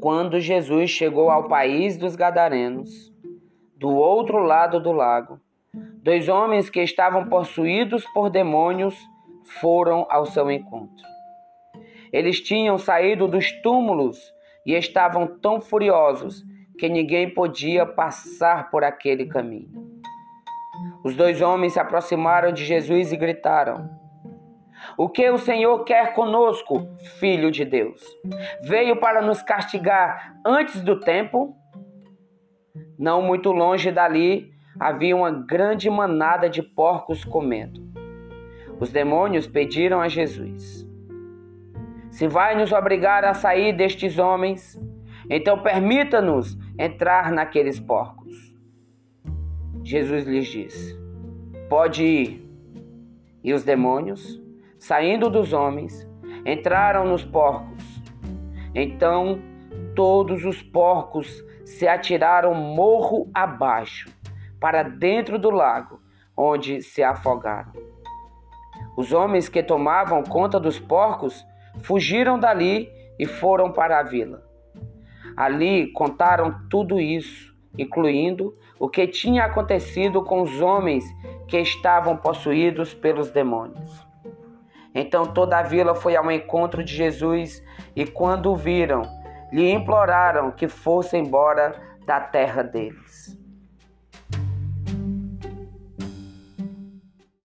Quando Jesus chegou ao país dos Gadarenos, do outro lado do lago, dois homens que estavam possuídos por demônios foram ao seu encontro. Eles tinham saído dos túmulos e estavam tão furiosos que ninguém podia passar por aquele caminho. Os dois homens se aproximaram de Jesus e gritaram: o que o Senhor quer conosco, filho de Deus? Veio para nos castigar antes do tempo? Não muito longe dali havia uma grande manada de porcos comendo. Os demônios pediram a Jesus: Se vai nos obrigar a sair destes homens, então permita-nos entrar naqueles porcos. Jesus lhes disse: Pode ir. E os demônios saindo dos homens, entraram nos porcos. Então todos os porcos se atiraram morro abaixo, para dentro do lago, onde se afogaram. Os homens que tomavam conta dos porcos fugiram dali e foram para a vila. Ali contaram tudo isso, incluindo o que tinha acontecido com os homens que estavam possuídos pelos demônios. Então toda a vila foi ao encontro de Jesus e, quando o viram, lhe imploraram que fosse embora da terra deles.